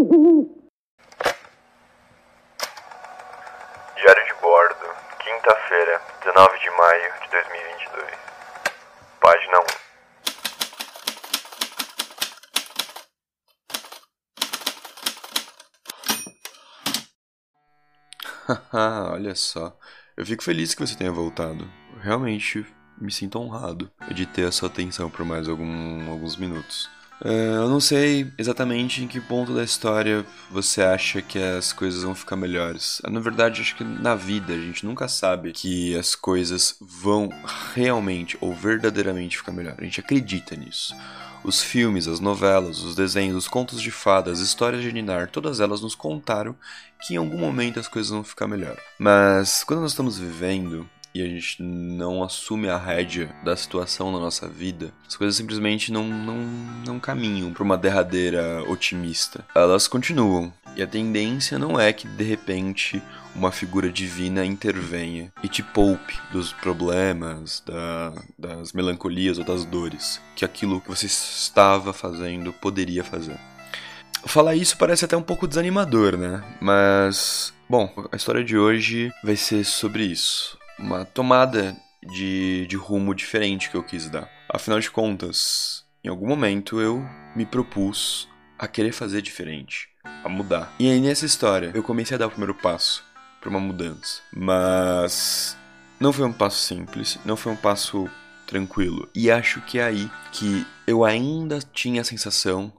Diário de bordo, quinta-feira, 19 de maio de 2022. Página 1. Olha só. Eu fico feliz que você tenha voltado. Realmente me sinto honrado de ter a sua atenção por mais algum, alguns minutos. É, eu não sei exatamente em que ponto da história você acha que as coisas vão ficar melhores. Na verdade, acho que na vida a gente nunca sabe que as coisas vão realmente ou verdadeiramente ficar melhor. A gente acredita nisso. Os filmes, as novelas, os desenhos, os contos de fadas, as histórias de Ninar, todas elas nos contaram que em algum momento as coisas vão ficar melhor. Mas quando nós estamos vivendo e a gente não assume a rédea da situação na nossa vida, as coisas simplesmente não, não, não caminham para uma derradeira otimista. Elas continuam. E a tendência não é que de repente uma figura divina intervenha e te poupe dos problemas, da, das melancolias ou das dores que aquilo que você estava fazendo poderia fazer. Falar isso parece até um pouco desanimador, né? Mas, bom, a história de hoje vai ser sobre isso uma tomada de, de rumo diferente que eu quis dar. Afinal de contas, em algum momento eu me propus a querer fazer diferente, a mudar. E aí nessa história eu comecei a dar o primeiro passo para uma mudança. Mas não foi um passo simples, não foi um passo tranquilo. E acho que é aí que eu ainda tinha a sensação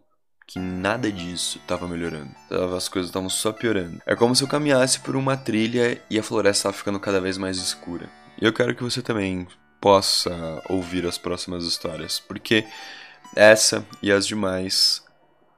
que nada disso estava melhorando. As coisas estavam só piorando. É como se eu caminhasse por uma trilha e a floresta estava ficando cada vez mais escura. E eu quero que você também possa ouvir as próximas histórias, porque essa e as demais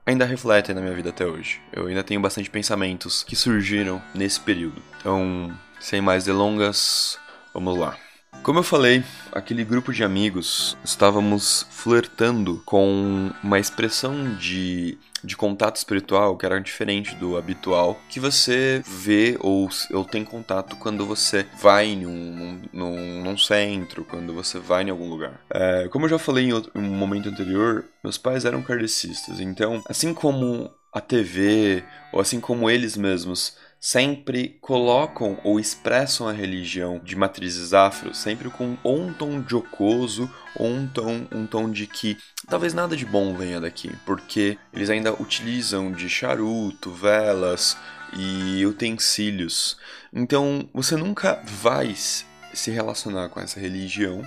ainda refletem na minha vida até hoje. Eu ainda tenho bastante pensamentos que surgiram nesse período. Então, sem mais delongas, vamos lá. Como eu falei, aquele grupo de amigos estávamos flertando com uma expressão de, de contato espiritual que era diferente do habitual que você vê ou, ou tem contato quando você vai em um, num, num centro, quando você vai em algum lugar. É, como eu já falei em, outro, em um momento anterior, meus pais eram kardecistas, então, assim como a TV, ou assim como eles mesmos sempre colocam ou expressam a religião de matrizes afro sempre com ou um tom jocoso ou um tom, um tom de que talvez nada de bom venha daqui, porque eles ainda utilizam de charuto, velas e utensílios. Então você nunca vai se relacionar com essa religião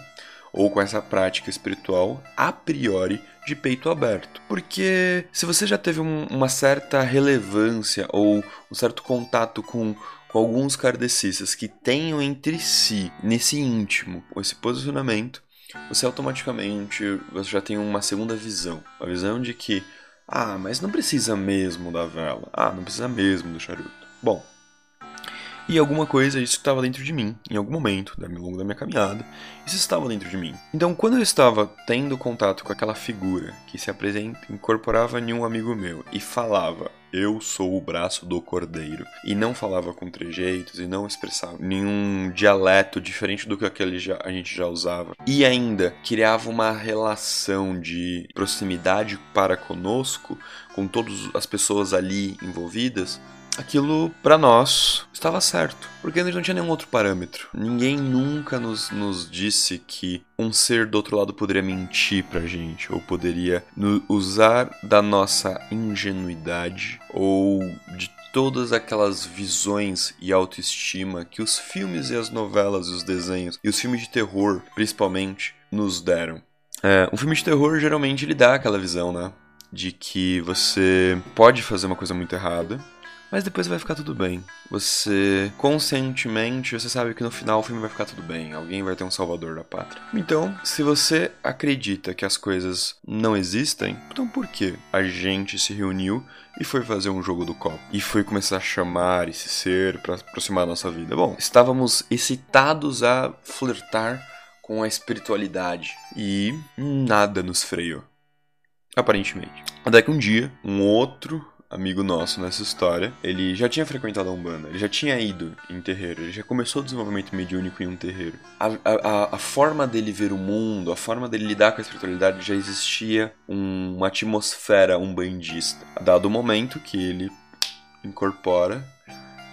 ou com essa prática espiritual a priori de peito aberto. Porque se você já teve um, uma certa relevância ou um certo contato com, com alguns kardecistas que tenham entre si, nesse íntimo, esse posicionamento, você automaticamente você já tem uma segunda visão. Uma visão de que, ah, mas não precisa mesmo da vela. Ah, não precisa mesmo do charuto. Bom, e alguma coisa, isso estava dentro de mim, em algum momento, ao longo da minha caminhada, isso estava dentro de mim. Então, quando eu estava tendo contato com aquela figura que se apresenta, incorporava em um amigo meu e falava, eu sou o braço do cordeiro, e não falava com trejeitos e não expressava nenhum dialeto diferente do que aquele já, a gente já usava, e ainda criava uma relação de proximidade para conosco, com todas as pessoas ali envolvidas, aquilo para nós estava certo, porque a gente não tinha nenhum outro parâmetro. Ninguém nunca nos, nos disse que um ser do outro lado poderia mentir pra gente, ou poderia usar da nossa ingenuidade, ou de todas aquelas visões e autoestima que os filmes e as novelas e os desenhos, e os filmes de terror principalmente, nos deram. É, um filme de terror geralmente ele dá aquela visão, né? De que você pode fazer uma coisa muito errada, mas depois vai ficar tudo bem. Você, conscientemente, você sabe que no final o filme vai ficar tudo bem. Alguém vai ter um salvador da pátria. Então, se você acredita que as coisas não existem, então por que a gente se reuniu e foi fazer um jogo do copo? E foi começar a chamar esse ser para aproximar a nossa vida? Bom, estávamos excitados a flertar com a espiritualidade e nada nos freou. Aparentemente. Até que um dia, um outro amigo nosso nessa história, ele já tinha frequentado a Umbanda, ele já tinha ido em terreiro, ele já começou o desenvolvimento mediúnico em um terreiro. A, a, a forma dele ver o mundo, a forma dele lidar com a espiritualidade já existia um, uma atmosfera umbandista. Dado o momento que ele incorpora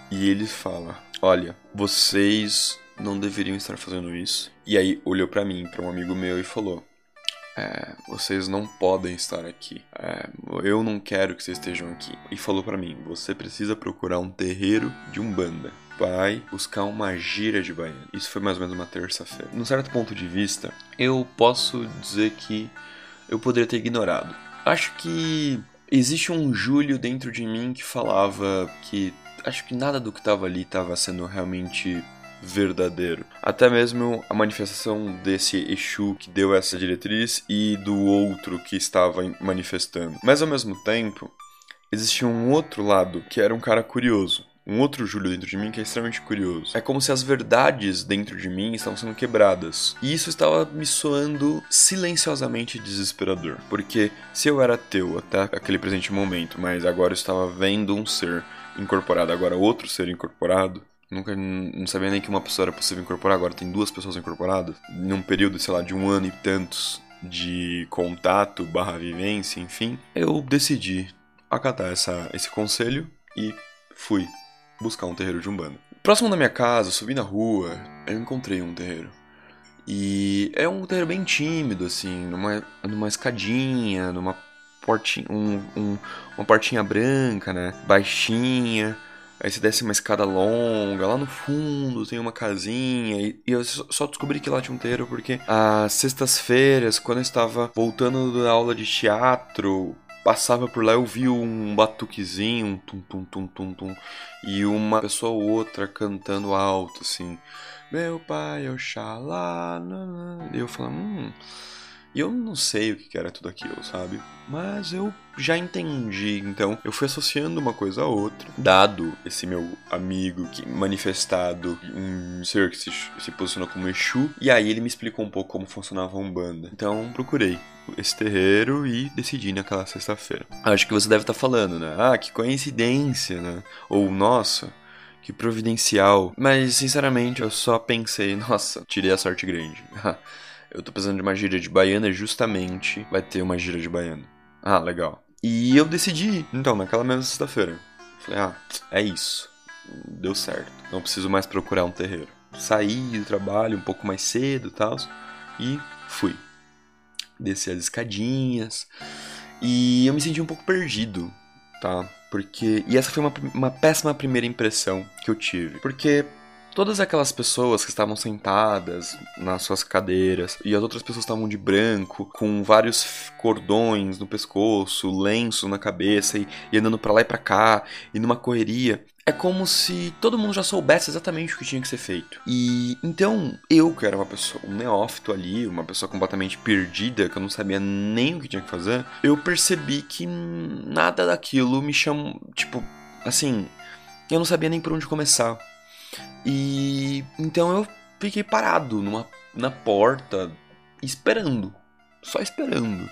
e ele fala: Olha, vocês não deveriam estar fazendo isso. E aí olhou para mim, para um amigo meu e falou: é, vocês não podem estar aqui. É, eu não quero que vocês estejam aqui. E falou para mim: você precisa procurar um terreiro de umbanda. Vai buscar uma gira de baiano. Isso foi mais ou menos uma terça-feira. Num certo ponto de vista, eu posso dizer que eu poderia ter ignorado. Acho que existe um Júlio dentro de mim que falava que acho que nada do que estava ali estava sendo realmente verdadeiro. Até mesmo a manifestação desse Exu que deu essa diretriz e do outro que estava manifestando. Mas ao mesmo tempo, existia um outro lado que era um cara curioso. Um outro Júlio dentro de mim que é extremamente curioso. É como se as verdades dentro de mim estavam sendo quebradas. E isso estava me soando silenciosamente desesperador. Porque se eu era teu até aquele presente momento, mas agora eu estava vendo um ser incorporado, agora outro ser incorporado, Nunca não sabia nem que uma pessoa era possível incorporar, agora tem duas pessoas incorporadas. Num período, sei lá, de um ano e tantos de contato barra vivência, enfim, eu decidi acatar essa, esse conselho e fui buscar um terreiro de Umbanda. Próximo da minha casa, subi na rua, eu encontrei um terreiro. E é um terreiro bem tímido, assim, numa, numa escadinha, numa portinha, um, um, uma portinha branca, né? Baixinha. Aí você desce uma escada longa, lá no fundo tem uma casinha. E, e eu só descobri que lá tinha um terreiro porque às sextas-feiras, quando eu estava voltando da aula de teatro, passava por lá, eu vi um batuquezinho, um tum tum tum tum tum, e uma pessoa ou outra cantando alto, assim. Meu pai, Oxalá. E eu falando, hum. E eu não sei o que era tudo aquilo, sabe? Mas eu já entendi. Então eu fui associando uma coisa a outra. Dado esse meu amigo que manifestado, um ser que se, se posicionou como Exu. E aí ele me explicou um pouco como funcionava a Umbanda. Então procurei esse terreiro e decidi naquela sexta-feira. Acho que você deve estar falando, né? Ah, que coincidência, né? Ou nossa, que providencial. Mas, sinceramente, eu só pensei, nossa, tirei a sorte grande. eu tô precisando de uma gíria de baiana, justamente vai ter uma gíria de baiana. Ah, legal. E eu decidi, então, naquela mesma sexta-feira. Falei, ah, é isso. Deu certo. Não preciso mais procurar um terreiro. Saí do trabalho um pouco mais cedo e tal. E fui. Desci as escadinhas. E eu me senti um pouco perdido, tá? Porque. E essa foi uma, uma péssima primeira impressão que eu tive. Porque Todas aquelas pessoas que estavam sentadas nas suas cadeiras e as outras pessoas estavam de branco, com vários cordões no pescoço, lenço na cabeça e, e andando para lá e para cá e numa correria. É como se todo mundo já soubesse exatamente o que tinha que ser feito. E então eu, que era uma pessoa, um neófito ali, uma pessoa completamente perdida, que eu não sabia nem o que tinha que fazer, eu percebi que nada daquilo me chamou. Tipo, assim, eu não sabia nem por onde começar. E então eu fiquei parado numa, na porta, esperando. Só esperando.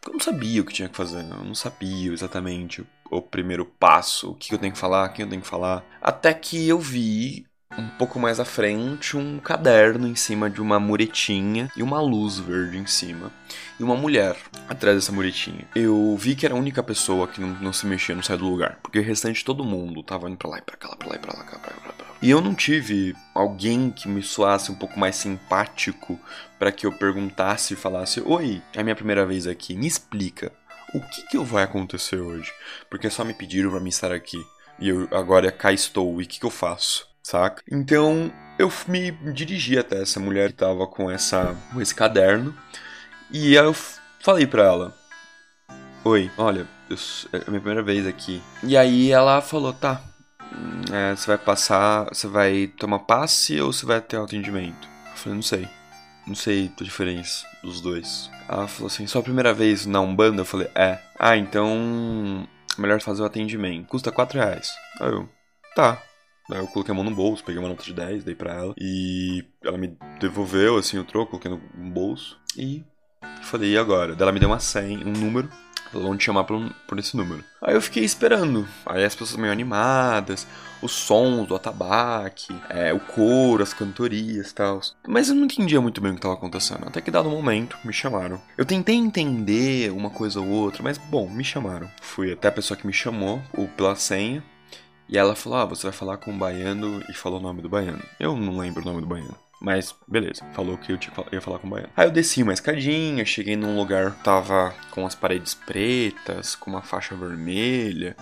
Porque eu não sabia o que tinha que fazer. Eu não sabia exatamente o primeiro passo, o que eu tenho que falar, quem eu tenho que falar. Até que eu vi um pouco mais à frente um caderno em cima de uma muretinha e uma luz verde em cima. E uma mulher atrás dessa muretinha. Eu vi que era a única pessoa que não, não se mexia, não saía do lugar. Porque o restante todo mundo tava indo pra lá e pra cá, pra lá e pra lá, pra lá, pra lá. Pra lá. E eu não tive alguém que me soasse um pouco mais simpático para que eu perguntasse e falasse: Oi, é a minha primeira vez aqui, me explica. O que, que vai acontecer hoje? Porque só me pediram para me estar aqui. E eu agora cá estou, e o que, que eu faço? Saca? Então eu me dirigi até essa mulher que tava com, essa, com esse caderno e eu falei pra ela: Oi, olha, eu, é a minha primeira vez aqui. E aí ela falou: Tá, é, você vai passar, você vai tomar passe ou você vai ter atendimento? Eu falei: Não sei, não sei a diferença dos dois. Ela falou assim: Só a primeira vez na Umbanda? Eu falei: É. Ah, então. Melhor fazer o atendimento. Custa 4 reais. Aí eu, tá. Aí eu coloquei a mão no bolso, peguei uma nota de 10, dei pra ela. E ela me devolveu, assim, o troco, coloquei no bolso. E falei, e agora? Daí ela me deu uma senha, um número. vão te chamar por, por esse número. Aí eu fiquei esperando. Aí as pessoas meio animadas, os sons do atabaque, é, o coro, as cantorias e tal. Mas eu não entendia muito bem o que estava acontecendo. Até que dado um momento, me chamaram. Eu tentei entender uma coisa ou outra, mas bom, me chamaram. Fui até a pessoa que me chamou, ou pela senha. E ela falou: Ah, você vai falar com o baiano e falou o nome do baiano. Eu não lembro o nome do baiano. Mas, beleza, falou que eu ia falar com o baiano. Aí eu desci uma escadinha, cheguei num lugar tava com as paredes pretas, com uma faixa vermelha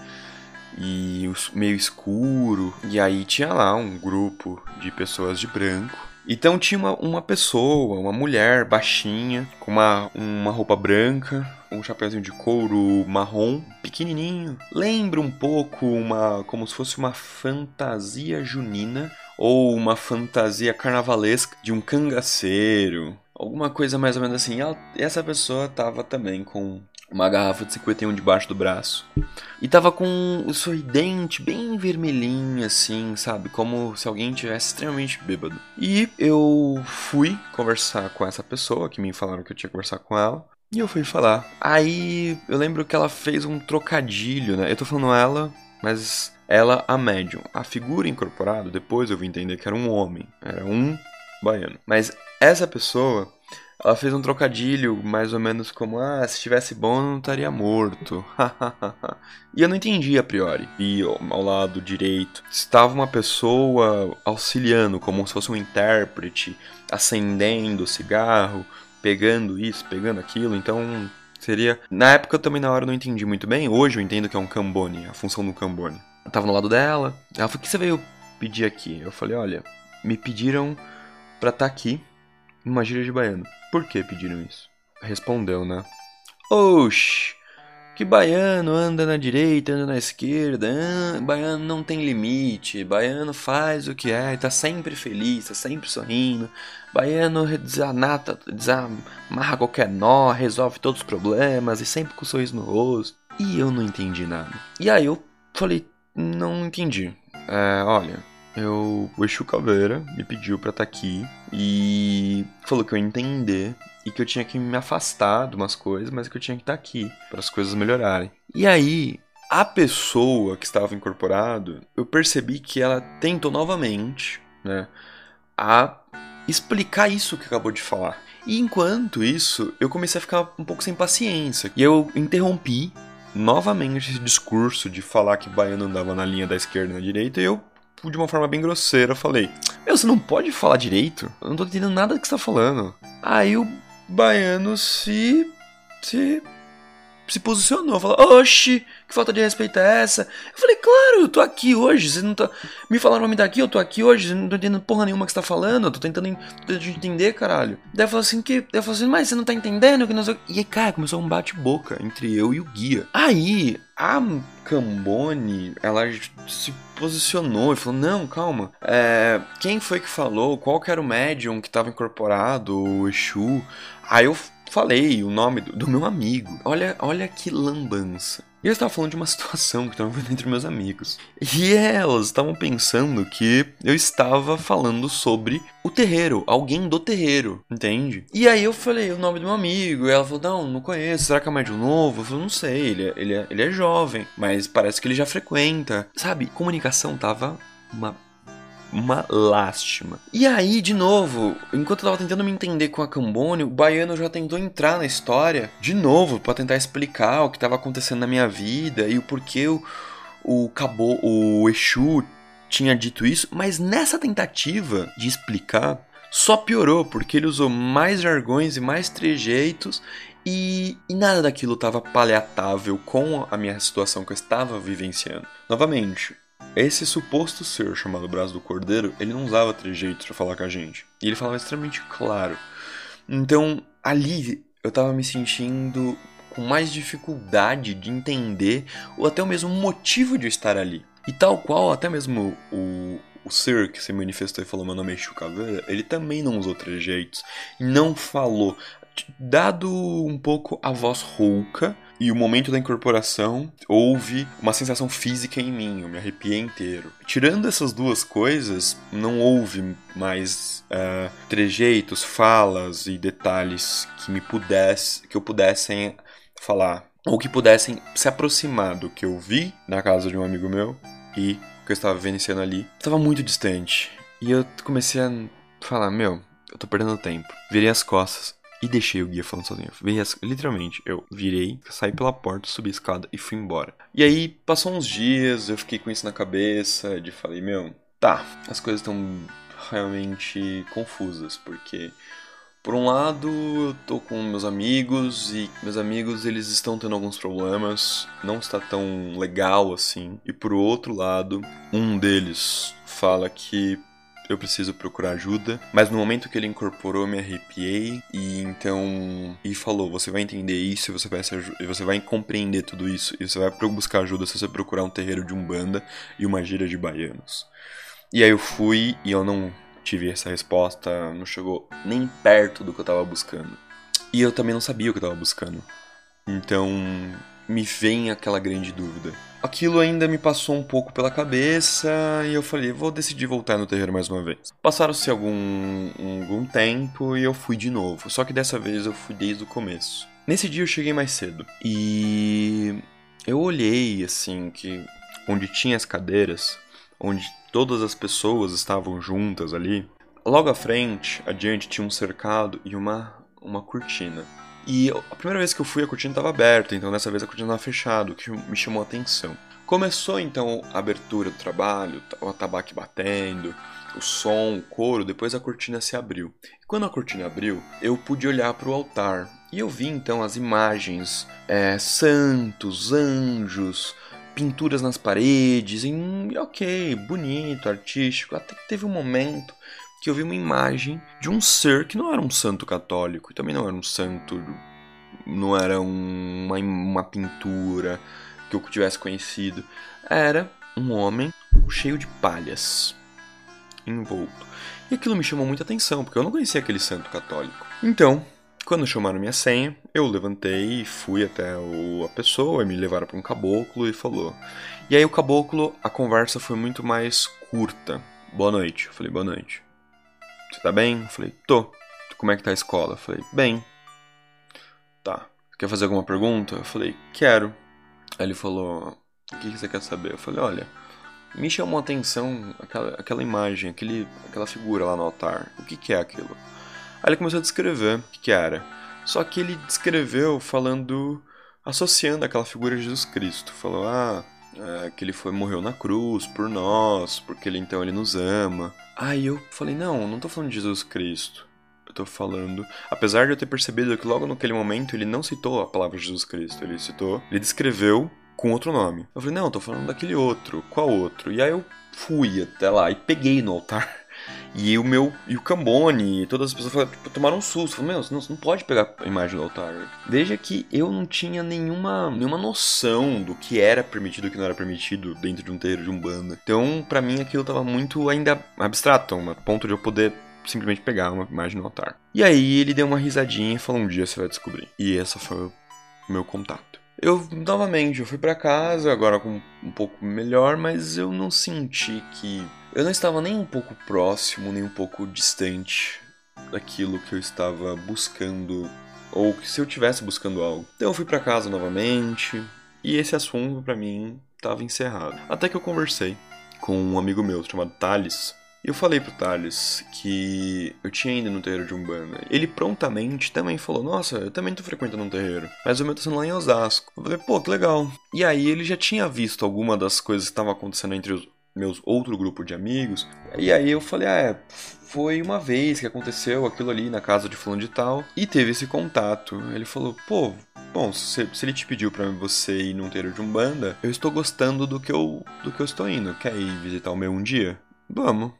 e meio escuro. E aí tinha lá um grupo de pessoas de branco. Então tinha uma, uma pessoa, uma mulher baixinha, com uma, uma roupa branca, um chapéuzinho de couro marrom, pequenininho. Lembra um pouco uma como se fosse uma fantasia junina ou uma fantasia carnavalesca de um cangaceiro. Alguma coisa mais ou menos assim. E essa pessoa tava também com uma garrafa de 51 debaixo do braço. E tava com o sorridente bem vermelhinho, assim, sabe? Como se alguém tivesse extremamente bêbado. E eu fui conversar com essa pessoa, que me falaram que eu tinha que conversar com ela. E eu fui falar. Aí eu lembro que ela fez um trocadilho, né? Eu tô falando ela, mas ela a médium. A figura incorporada, depois eu vim entender que era um homem. Era um baiano. Mas essa pessoa ela fez um trocadilho mais ou menos como: ah, se estivesse bom eu não estaria morto. e eu não entendi a priori. E ao lado direito estava uma pessoa auxiliando, como se fosse um intérprete, acendendo o cigarro, pegando isso, pegando aquilo. Então seria. Na época eu também na hora não entendi muito bem. Hoje eu entendo que é um cambone, a função do cambone. Eu tava no lado dela. Ela falou: o que você veio pedir aqui? Eu falei: olha, me pediram pra estar tá aqui numa gíria de baiano. Por que pediram isso? Respondeu, né? Oxi, que baiano anda na direita, anda na esquerda, ah, baiano não tem limite, baiano faz o que é, tá sempre feliz, tá sempre sorrindo, baiano desanata, desamarra qualquer nó, resolve todos os problemas e sempre com um sorriso no rosto. E eu não entendi nada. E aí eu falei, não entendi. É, olha, eu, o Exu Caveira me pediu pra estar tá aqui e falou que eu ia entender e que eu tinha que me afastar de umas coisas, mas que eu tinha que estar tá aqui para as coisas melhorarem. E aí, a pessoa que estava incorporado, eu percebi que ela tentou novamente, né, a explicar isso que acabou de falar. E enquanto isso, eu comecei a ficar um pouco sem paciência. E eu interrompi novamente esse discurso de falar que baiano andava na linha da esquerda e na direita, e eu Tipo, de uma forma bem grosseira, falei: Meu, você não pode falar direito? Eu não tô entendendo nada que você tá falando. Aí o baiano se. se se posicionou, falou, oxi, que falta de respeito é essa? Eu falei, claro, eu tô aqui hoje, você não tá. Me falaram pra mim daqui, eu tô aqui hoje, não tô entendendo porra nenhuma que você tá falando, eu tô tentando, entender, caralho. Daí falou assim que. Daí falou assim, mas você não tá entendendo que nós. E aí, cara, começou um bate-boca entre eu e o guia. Aí, a Cambone, ela se posicionou e falou: Não, calma. É, quem foi que falou? Qual que era o médium que estava incorporado? O Exu? Aí eu falei o nome do, do meu amigo. Olha, olha que lambança. E eu estava falando de uma situação que estava vendo entre meus amigos. E elas estavam pensando que eu estava falando sobre o terreiro, alguém do terreiro, entende? E aí eu falei o nome do meu amigo, e ela falou: Não, não conheço, será que é mais de um novo? Eu falei: Não sei, ele é, ele, é, ele é jovem, mas parece que ele já frequenta. Sabe, comunicação tava uma uma lástima. E aí, de novo, enquanto eu tava tentando me entender com a Cambone, o baiano já tentou entrar na história de novo para tentar explicar o que estava acontecendo na minha vida e o porquê o, o Cabo, o Exu tinha dito isso, mas nessa tentativa de explicar, só piorou, porque ele usou mais jargões e mais trejeitos e, e, nada daquilo estava paliatável com a minha situação que eu estava vivenciando. Novamente, esse suposto ser chamado Braço do Cordeiro, ele não usava trejeitos para falar com a gente. E ele falava extremamente claro. Então, ali eu tava me sentindo com mais dificuldade de entender ou até o mesmo motivo de eu estar ali. E tal qual até mesmo o, o ser que se manifestou e falou meu nome é Chucaveira, ele também não usou trejeitos não falou. Dado um pouco a voz rouca e o momento da incorporação, houve uma sensação física em mim, eu me arrepiei inteiro. Tirando essas duas coisas, não houve mais uh, trejeitos, falas e detalhes que me pudesse, que eu pudesse falar ou que pudessem se aproximar do que eu vi na casa de um amigo meu e o que eu estava vivenciando ali. Estava muito distante. E eu comecei a falar: Meu, eu tô perdendo tempo. Virei as costas e deixei o guia falando sozinho. Literalmente, eu virei, saí pela porta, subi a escada e fui embora. E aí, passou uns dias, eu fiquei com isso na cabeça, de falei: Meu, tá, as coisas estão realmente confusas, porque por um lado, eu tô com meus amigos e meus amigos eles estão tendo alguns problemas, não está tão legal assim. E por outro lado, um deles fala que eu preciso procurar ajuda, mas no momento que ele incorporou, eu me arrepiei e então e falou: "Você vai entender isso, você vai você vai compreender tudo isso e você vai buscar ajuda se você procurar um terreiro de umbanda e uma gira de baianos". E aí eu fui e eu não tive essa resposta, não chegou nem perto do que eu tava buscando. E eu também não sabia o que eu tava buscando. Então, me vem aquela grande dúvida. Aquilo ainda me passou um pouco pela cabeça e eu falei, vou decidir voltar no terreiro mais uma vez. Passaram-se algum, algum tempo e eu fui de novo, só que dessa vez eu fui desde o começo. Nesse dia eu cheguei mais cedo e eu olhei assim que onde tinha as cadeiras, onde todas as pessoas estavam juntas ali. Logo à frente, adiante, tinha um cercado e uma, uma cortina. E a primeira vez que eu fui, a cortina estava aberta, então dessa vez a cortina estava fechada, o que me chamou a atenção. Começou então a abertura do trabalho, o atabaque batendo, o som, o coro, depois a cortina se abriu. E quando a cortina abriu, eu pude olhar para o altar e eu vi então as imagens, é, santos, anjos, pinturas nas paredes, em ok, bonito, artístico. Até que teve um momento que eu vi uma imagem de um ser que não era um santo católico e também não era um santo, não era uma, uma pintura que eu tivesse conhecido. Era um homem cheio de palhas, envolto. E aquilo me chamou muita atenção, porque eu não conhecia aquele santo católico. Então, quando chamaram minha senha, eu levantei e fui até o, a pessoa, e me levaram para um caboclo e falou. E aí o caboclo, a conversa foi muito mais curta. Boa noite. Eu falei, boa noite. Você tá bem? Eu falei, tô. Como é que tá a escola? Eu falei, bem. Tá. Quer fazer alguma pergunta? Eu falei, quero. Aí ele falou, o que você quer saber? Eu falei, olha, me chamou a atenção aquela, aquela imagem, aquele, aquela figura lá no altar. O que, que é aquilo? Aí ele começou a descrever o que, que era. Só que ele descreveu falando, associando aquela figura de Jesus Cristo. Falou, ah, é, que ele foi morreu na cruz por nós, porque ele então ele nos ama. Aí eu falei, não, não tô falando de Jesus Cristo. Eu tô falando, apesar de eu ter percebido que logo naquele momento ele não citou a palavra Jesus Cristo, ele citou, ele descreveu com outro nome. Eu falei, não, eu tô falando daquele outro. Qual outro? E aí eu fui até lá e peguei no altar e o meu. E o Cambone e todas as pessoas tipo, tomaram um susto. Falaram, meu, você não pode pegar a imagem do altar. Veja que eu não tinha nenhuma, nenhuma noção do que era permitido e que não era permitido dentro de um terreiro de um banda. Então, para mim, aquilo tava muito ainda abstrato, a ponto de eu poder simplesmente pegar uma imagem no altar. E aí ele deu uma risadinha e falou: um dia você vai descobrir. E essa foi o meu contato. Eu, novamente, eu fui para casa, agora com um pouco melhor, mas eu não senti que eu não estava nem um pouco próximo, nem um pouco distante daquilo que eu estava buscando, ou que se eu tivesse buscando algo. Então eu fui para casa novamente, e esse assunto para mim estava encerrado. Até que eu conversei com um amigo meu chamado Thales, e eu falei pro Thales que eu tinha ido no terreiro de Umbanda. Ele prontamente também falou: Nossa, eu também tô frequentando um terreiro. Mas o meu tá sendo lá em Osasco. Eu falei: Pô, que legal. E aí ele já tinha visto alguma das coisas que estavam acontecendo entre os, meus outro grupo de amigos. E aí eu falei, ah, é, foi uma vez que aconteceu aquilo ali na casa de fulano de tal e teve esse contato. Ele falou, pô, bom, se, se ele te pediu para você ir num terreiro de umbanda, eu estou gostando do que eu do que eu estou indo. Quer ir visitar o meu um dia? Vamos.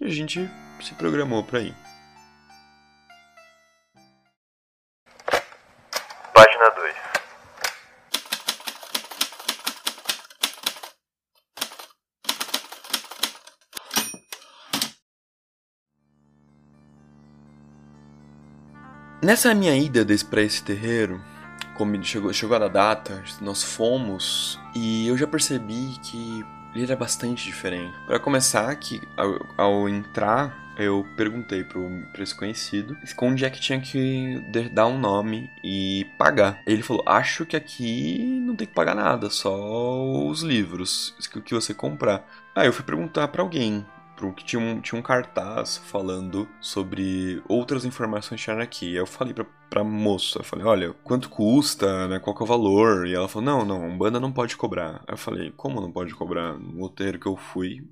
E a gente se programou para ir. Nessa minha ida para esse terreiro, como chegou, chegou a data, nós fomos e eu já percebi que ele era bastante diferente. Para começar, que ao, ao, entrar eu perguntei pro, esse conhecido onde é que tinha que dar um nome e pagar. Ele falou: Acho que aqui não tem que pagar nada, só os livros que você comprar. Aí eu fui perguntar para alguém que tinha um, tinha um cartaz falando sobre outras informações tinha aqui. Eu falei pra, pra moça, eu falei, olha, quanto custa, né, qual que é o valor? E ela falou, não, não, um banda não pode cobrar. Eu falei, como não pode cobrar? No roteiro que eu fui,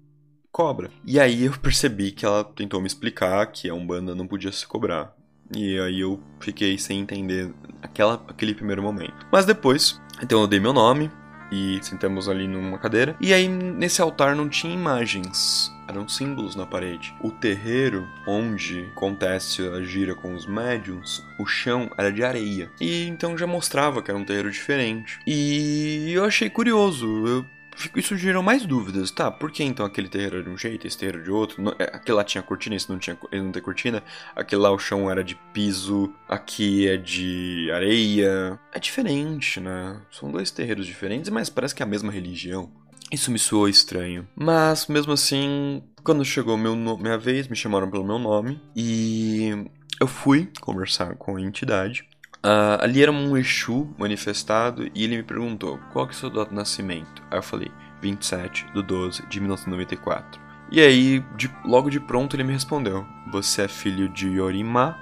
cobra. E aí eu percebi que ela tentou me explicar que a Umbanda não podia se cobrar. E aí eu fiquei sem entender aquela, aquele primeiro momento. Mas depois, então eu dei meu nome e sentamos ali numa cadeira. E aí nesse altar não tinha imagens, eram símbolos na parede. O terreiro onde acontece a gira com os médiums, o chão era de areia. E então já mostrava que era um terreiro diferente. E eu achei curioso. Eu isso gerou mais dúvidas, tá? Por que então aquele terreiro era de um jeito, esse terreiro de outro? É, aquele lá tinha cortina, esse não tinha, ele não tem cortina. Aquele lá o chão era de piso, aqui é de areia. É diferente, né? São dois terreiros diferentes, mas parece que é a mesma religião. Isso me soou estranho. Mas, mesmo assim, quando chegou meu minha vez, me chamaram pelo meu nome e eu fui conversar com a entidade. Uh, ali era um Exu manifestado e ele me perguntou qual que é o seu data de nascimento. Aí eu falei 27 de 12 de 1994. E aí, de, logo de pronto, ele me respondeu: Você é filho de Yorimá,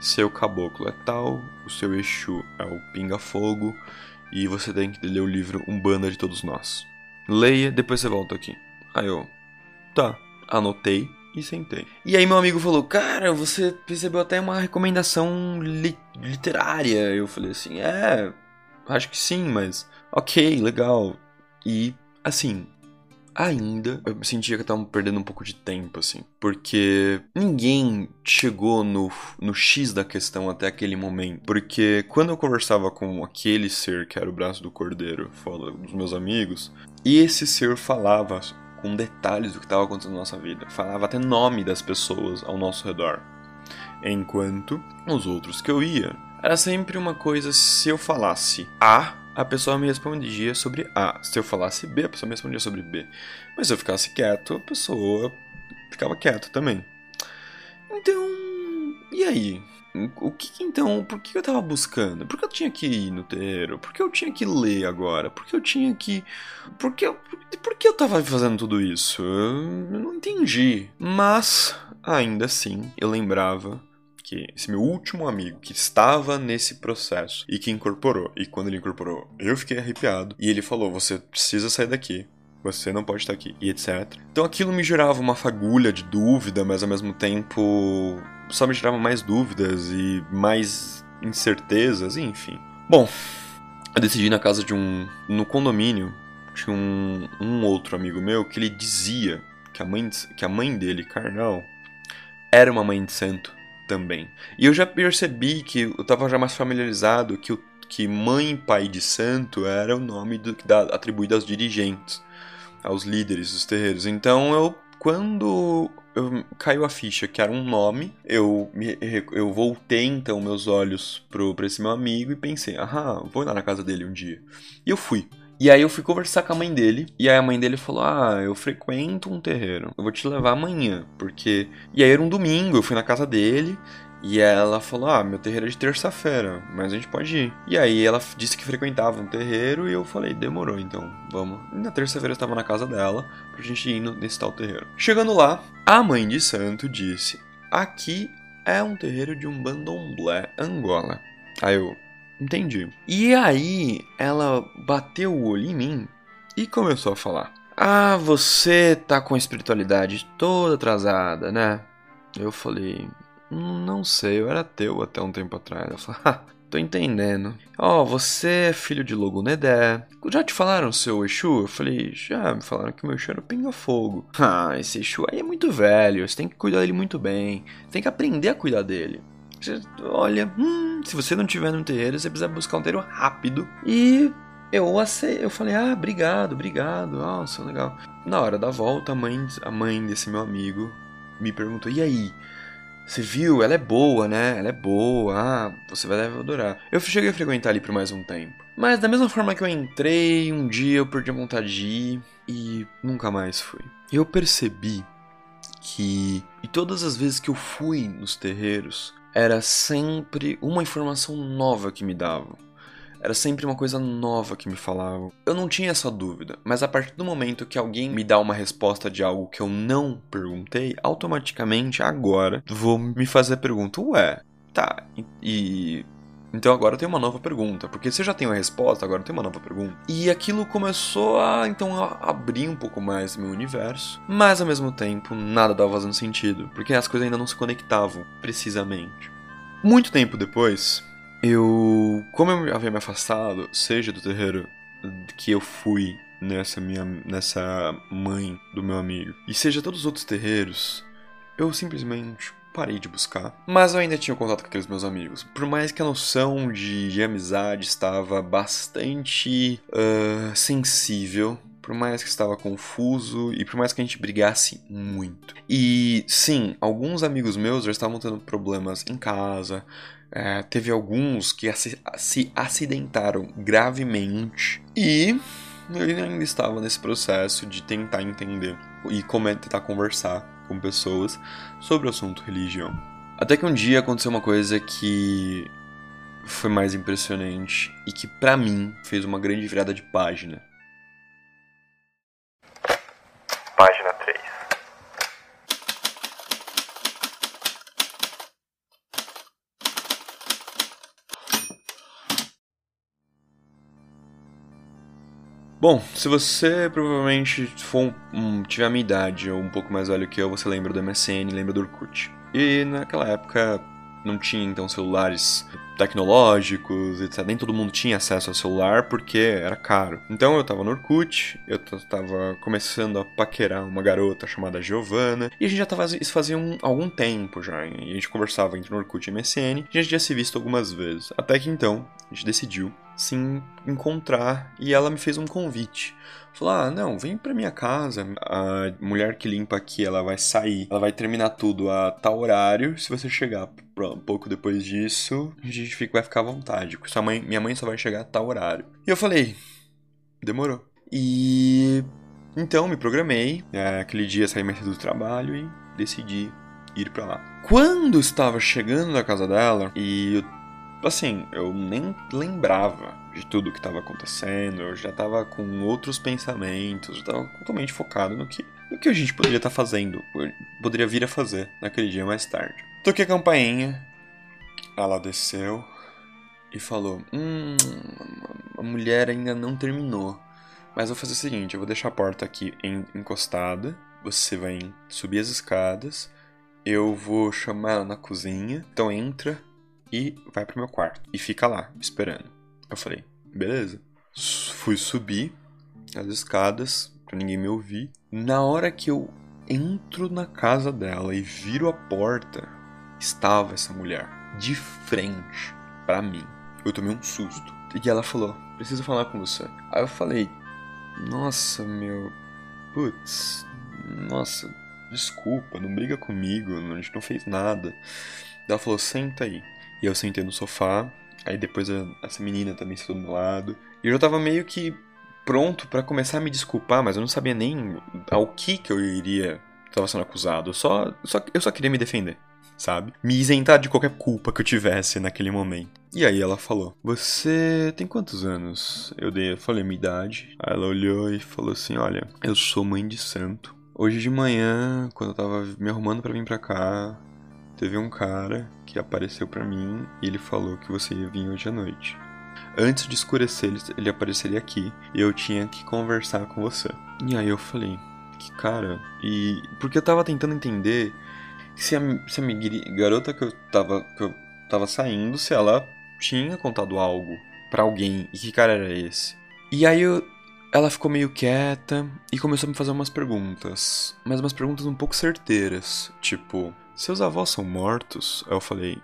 seu caboclo é tal, o seu Exu é o Pinga Fogo e você tem que ler o livro Umbanda de Todos Nós. Leia, depois você volta aqui. Aí eu, tá, anotei e sentei. E aí meu amigo falou, cara, você recebeu até uma recomendação li literária. Eu falei assim, é, acho que sim, mas ok, legal. E assim, ainda eu sentia que eu tava perdendo um pouco de tempo, assim. Porque ninguém chegou no, no X da questão até aquele momento. Porque quando eu conversava com aquele ser que era o braço do cordeiro, fala dos meus amigos, e esse ser falava com detalhes do que estava acontecendo na nossa vida. Falava até nome das pessoas ao nosso redor. Enquanto os outros que eu ia, era sempre uma coisa se eu falasse A, a pessoa me respondia sobre A. Se eu falasse B, a pessoa me respondia sobre B. Mas se eu ficasse quieto, a pessoa ficava quieta também. Então, e aí? O que então, por que eu tava buscando? Por que eu tinha que ir no terreiro? Por que eu tinha que ler agora? Por que eu tinha que. Por que eu, por que eu tava fazendo tudo isso? Eu não entendi. Mas, ainda assim, eu lembrava que esse meu último amigo que estava nesse processo e que incorporou, e quando ele incorporou, eu fiquei arrepiado, e ele falou: Você precisa sair daqui. Você não pode estar aqui, e etc. Então aquilo me gerava uma fagulha de dúvida, mas ao mesmo tempo só me gerava mais dúvidas e mais incertezas, enfim. Bom, eu decidi na casa de um. No condomínio, tinha um, um outro amigo meu que ele dizia que a, mãe, que a mãe dele, carnal, era uma mãe de santo também. E eu já percebi que eu tava já mais familiarizado que, o, que mãe e pai de santo era o nome do, da, atribuído aos dirigentes, aos líderes dos terreiros. Então eu, quando eu, caiu a ficha que era um nome. Eu, me, eu voltei então meus olhos pro, pra esse meu amigo e pensei, aham, vou lá na casa dele um dia. E eu fui. E aí eu fui conversar com a mãe dele, e aí a mãe dele falou: Ah, eu frequento um terreiro, eu vou te levar amanhã, porque. E aí era um domingo, eu fui na casa dele, e ela falou: Ah, meu terreiro é de terça-feira, mas a gente pode ir. E aí ela disse que frequentava um terreiro e eu falei: Demorou, então vamos. E na terça-feira eu estava na casa dela pra gente ir nesse tal terreiro. Chegando lá, a mãe de santo disse: Aqui é um terreiro de um bandomblé Angola. Aí eu entendi. E aí ela bateu o olho em mim e começou a falar: Ah, você tá com a espiritualidade toda atrasada, né? Eu falei: não sei, eu era ateu até um tempo atrás. Eu falei, tô entendendo. Ó, oh, você é filho de Logunedé. Já te falaram seu Exu? Eu falei, já me falaram que meu Exu era o Pinga Fogo. Ah, esse Exu aí é muito velho, você tem que cuidar dele muito bem. Tem que aprender a cuidar dele. Você, olha, hum, se você não tiver no terreiro, você precisa buscar um terreiro rápido. E eu acei, eu falei, ah, obrigado, obrigado, nossa, legal. Na hora da volta, a mãe, a mãe desse meu amigo me perguntou, e aí? Você viu? Ela é boa, né? Ela é boa. Ah, você vai adorar. Eu cheguei a frequentar ali por mais um tempo. Mas da mesma forma que eu entrei, um dia eu perdi a vontade de ir e nunca mais fui. Eu percebi que. E todas as vezes que eu fui nos terreiros, era sempre uma informação nova que me davam. Era sempre uma coisa nova que me falavam. Eu não tinha essa dúvida, mas a partir do momento que alguém me dá uma resposta de algo que eu não perguntei, automaticamente agora vou me fazer a pergunta: ué, tá, e então agora eu tenho uma nova pergunta, porque você já tem uma resposta, agora eu tenho uma nova pergunta. E aquilo começou a então a abrir um pouco mais meu universo, mas ao mesmo tempo nada estava fazendo sentido, porque as coisas ainda não se conectavam precisamente. Muito tempo depois, eu, como eu havia me afastado, seja do terreiro que eu fui nessa minha nessa mãe do meu amigo, e seja todos os outros terreiros, eu simplesmente parei de buscar. Mas eu ainda tinha contato com aqueles meus amigos. Por mais que a noção de, de amizade estava bastante uh, sensível, por mais que estava confuso e por mais que a gente brigasse muito. E sim, alguns amigos meus já estavam tendo problemas em casa. É, teve alguns que se acidentaram gravemente. E eu ainda estava nesse processo de tentar entender e como tentar conversar com pessoas sobre o assunto religião. Até que um dia aconteceu uma coisa que foi mais impressionante e que para mim fez uma grande virada de página. Página 3. Bom, se você provavelmente for um, tiver a minha idade ou um pouco mais velho que eu, você lembra do MSN, lembra do Orkut. E naquela época não tinha então celulares tecnológicos, etc. Nem todo mundo tinha acesso ao celular porque era caro. Então eu tava no Orkut, eu tava começando a paquerar uma garota chamada Giovanna, e a gente já tava isso fazia um, algum tempo já. E a gente conversava entre no Orkut e MSN, e a gente já se visto algumas vezes. Até que então a gente decidiu se encontrar e ela me fez um convite. Falou: "Ah, não, vem pra minha casa. A mulher que limpa aqui, ela vai sair. Ela vai terminar tudo a tal horário. Se você chegar um pouco depois disso, a gente fica, vai ficar à vontade. Sua mãe, minha mãe só vai chegar a tal horário." E eu falei: "Demorou." E então me programei. É, aquele dia saí mais cedo do trabalho e decidi ir para lá. Quando estava chegando na casa dela e eu assim, eu nem lembrava de tudo que estava acontecendo, eu já estava com outros pensamentos, estava totalmente focado no que, no que a gente poderia estar tá fazendo, poderia vir a fazer naquele dia mais tarde. Toquei a campainha, ela desceu e falou: Hum, a mulher ainda não terminou, mas vou fazer o seguinte: eu vou deixar a porta aqui encostada, você vai subir as escadas, eu vou chamar ela na cozinha, então entra e vai pro meu quarto. E fica lá, esperando. Eu falei, beleza. Fui subir as escadas pra ninguém me ouvir. Na hora que eu entro na casa dela e viro a porta, estava essa mulher de frente para mim. Eu tomei um susto. E ela falou: Preciso falar com você. Aí eu falei: Nossa, meu. Putz, nossa, desculpa, não briga comigo, a gente não fez nada. Ela falou: Senta aí. E eu sentei no sofá, aí depois a, essa menina também sentou do meu lado. E eu já tava meio que pronto para começar a me desculpar, mas eu não sabia nem ao que que eu iria estava sendo acusado. Eu só, só, eu só queria me defender, sabe? Me isentar de qualquer culpa que eu tivesse naquele momento. E aí ela falou: Você tem quantos anos? Eu dei, eu falei minha idade. Aí ela olhou e falou assim: Olha, eu sou mãe de santo. Hoje de manhã, quando eu tava me arrumando para vir pra cá, teve um cara que apareceu para mim e ele falou que você ia vir hoje à noite. Antes de escurecer, ele apareceria aqui e eu tinha que conversar com você. E aí eu falei, que cara, e. Porque eu tava tentando entender se a, se a garota que eu, tava, que eu tava saindo, se ela tinha contado algo para alguém e que cara era esse. E aí eu, ela ficou meio quieta e começou a me fazer umas perguntas, mas umas perguntas um pouco certeiras, tipo, seus avós são mortos? Aí eu falei,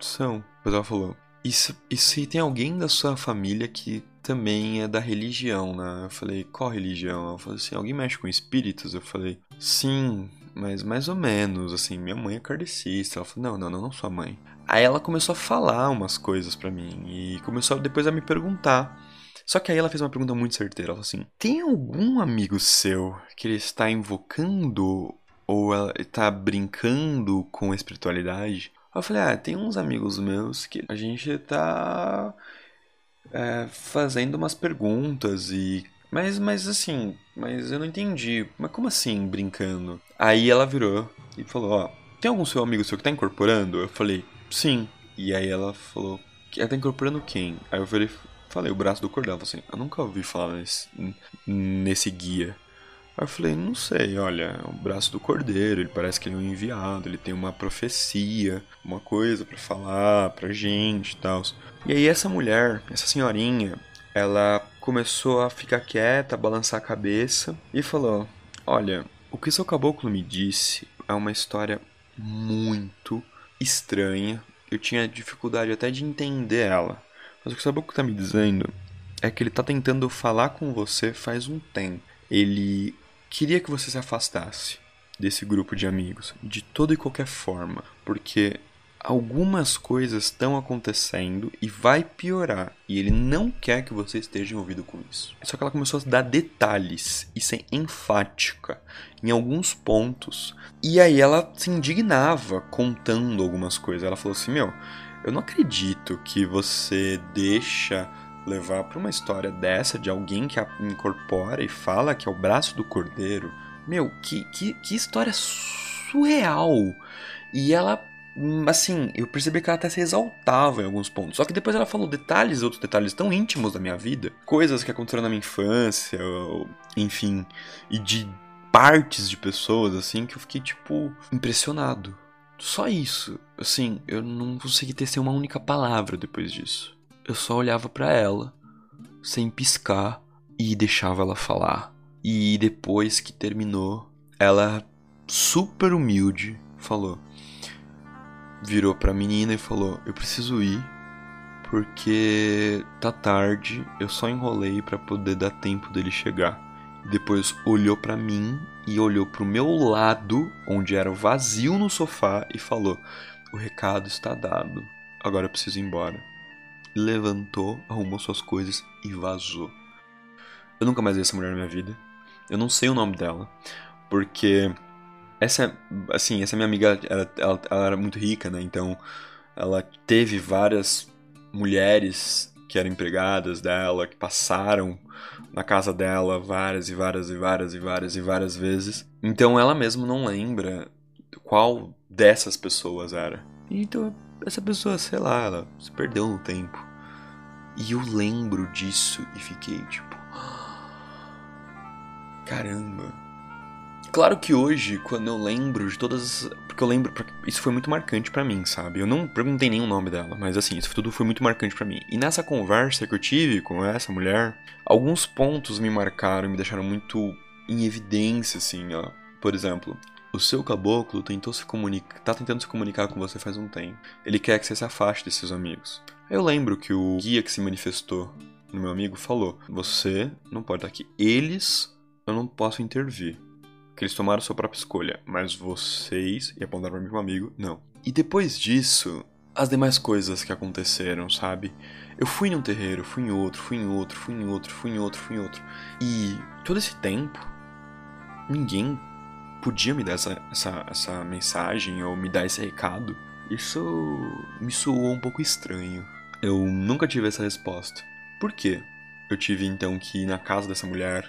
são. Depois ela falou, e se, e se tem alguém da sua família que também é da religião, né? Eu falei, qual religião? Ela falou assim, alguém mexe com espíritos? Eu falei, sim, mas mais ou menos, assim, minha mãe é kardecista. Ela falou, não, não, não, não sua mãe. Aí ela começou a falar umas coisas para mim e começou depois a me perguntar. Só que aí ela fez uma pergunta muito certeira. Ela falou assim: Tem algum amigo seu que ele está invocando ou ela tá brincando com a espiritualidade. Eu falei, ah, tem uns amigos meus que a gente tá é, fazendo umas perguntas e. Mas, mas assim, mas eu não entendi. Mas como assim, brincando? Aí ela virou e falou, ó, tem algum seu amigo seu que tá incorporando? Eu falei, sim. E aí ela falou, ela tá incorporando quem? Aí eu falei, falei o braço do cordel. assim, eu nunca ouvi falar nesse, nesse guia. Aí eu falei, não sei, olha, é o braço do cordeiro, ele parece que ele é um enviado, ele tem uma profecia, uma coisa para falar pra gente e tal. E aí essa mulher, essa senhorinha, ela começou a ficar quieta, a balançar a cabeça e falou: Olha, o que seu caboclo me disse é uma história muito estranha. Eu tinha dificuldade até de entender ela. Mas o que o caboclo tá me dizendo é que ele tá tentando falar com você faz um tempo. Ele queria que você se afastasse desse grupo de amigos, de toda e qualquer forma, porque algumas coisas estão acontecendo e vai piorar, e ele não quer que você esteja envolvido com isso. Só que ela começou a dar detalhes e ser enfática em alguns pontos, e aí ela se indignava contando algumas coisas. Ela falou assim: Meu, eu não acredito que você deixa levar para uma história dessa de alguém que a incorpora e fala que é o braço do cordeiro. Meu, que, que, que história surreal! E ela, assim, eu percebi que ela até se exaltava em alguns pontos. Só que depois ela falou detalhes, outros detalhes tão íntimos da minha vida, coisas que aconteceram na minha infância, enfim, e de partes de pessoas, assim, que eu fiquei, tipo, impressionado. Só isso. Assim, eu não consegui ter uma única palavra depois disso eu só olhava para ela, sem piscar, e deixava ela falar. E depois que terminou, ela, super humilde, falou. Virou pra menina e falou: Eu preciso ir, porque tá tarde, eu só enrolei para poder dar tempo dele chegar. Depois olhou para mim e olhou pro meu lado, onde era vazio no sofá, e falou: O recado está dado, agora eu preciso ir embora levantou, arrumou suas coisas e vazou. Eu nunca mais vi essa mulher na minha vida. Eu não sei o nome dela, porque essa, assim, essa minha amiga, ela, ela, ela era muito rica, né? Então, ela teve várias mulheres que eram empregadas dela, que passaram na casa dela várias e várias e várias e várias e várias vezes. Então ela mesma não lembra qual dessas pessoas era. Então essa pessoa, sei lá, ela se perdeu no tempo. E eu lembro disso e fiquei tipo. Caramba. Claro que hoje, quando eu lembro de todas. Porque eu lembro. Isso foi muito marcante para mim, sabe? Eu não perguntei nenhum nome dela, mas assim, isso tudo foi muito marcante para mim. E nessa conversa que eu tive com essa mulher, alguns pontos me marcaram, me deixaram muito em evidência, assim, ó. Por exemplo, o seu caboclo tentou se comunicar, tá tentando se comunicar com você faz um tempo. Ele quer que você se afaste desses seus amigos. Eu lembro que o guia que se manifestou no meu amigo falou: Você não pode estar aqui. Eles, eu não posso intervir. Que eles tomaram sua própria escolha. Mas vocês, e apontaram para mim meu amigo, não. E depois disso, as demais coisas que aconteceram, sabe? Eu fui num terreiro, fui em outro, fui em outro, fui em outro, fui em outro, fui em outro. E todo esse tempo, ninguém podia me dar essa, essa, essa mensagem ou me dar esse recado. Isso me soou um pouco estranho. Eu nunca tive essa resposta. Por quê? Eu tive então que ir na casa dessa mulher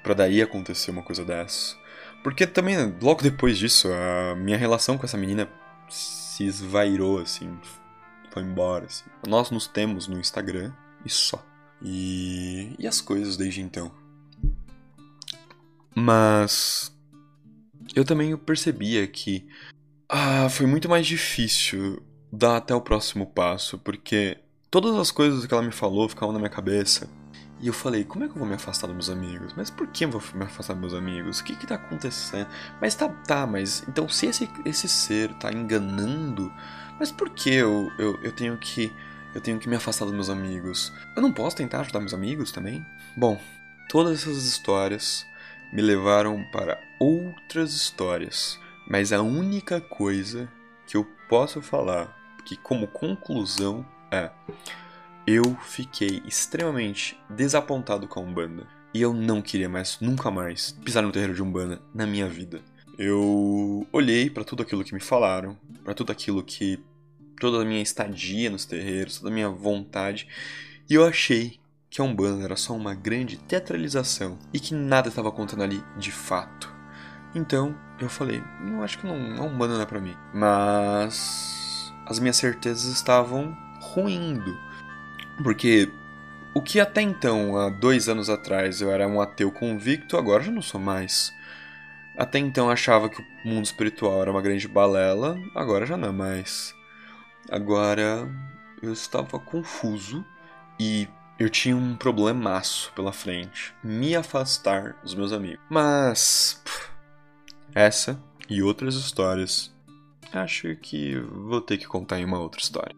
para daí acontecer uma coisa dessa. Porque também, logo depois disso, a minha relação com essa menina se esvairou, assim, foi embora, assim. Nós nos temos no Instagram e só. E, e as coisas desde então. Mas eu também percebia que ah, foi muito mais difícil dar até o próximo passo, porque todas as coisas que ela me falou ficavam na minha cabeça. E eu falei, como é que eu vou me afastar dos meus amigos? Mas por que eu vou me afastar dos meus amigos? O que que tá acontecendo? Mas tá, tá, mas então se esse, esse ser tá enganando, mas por que eu, eu, eu tenho que eu tenho que me afastar dos meus amigos? Eu não posso tentar ajudar meus amigos também? Bom, todas essas histórias me levaram para outras histórias, mas a única coisa que eu posso falar que como conclusão é eu fiquei extremamente desapontado com a Umbanda. E eu não queria mais, nunca mais, pisar no terreiro de Umbanda na minha vida. eu olhei para tudo aquilo que me falaram, para tudo aquilo que toda a minha estadia nos terreiros, toda a minha vontade, e eu achei que a Umbanda era só uma grande teatralização e que nada estava acontecendo ali de fato. Então eu falei, eu acho que não, a Umbanda não é pra mim. Mas as minhas certezas estavam ruindo. Porque o que até então, há dois anos atrás, eu era um ateu convicto, agora já não sou mais. Até então achava que o mundo espiritual era uma grande balela, agora já não é mais. Agora eu estava confuso e eu tinha um problemaço pela frente. Me afastar dos meus amigos. Mas. Pff, essa e outras histórias. Acho que vou ter que contar em uma outra história.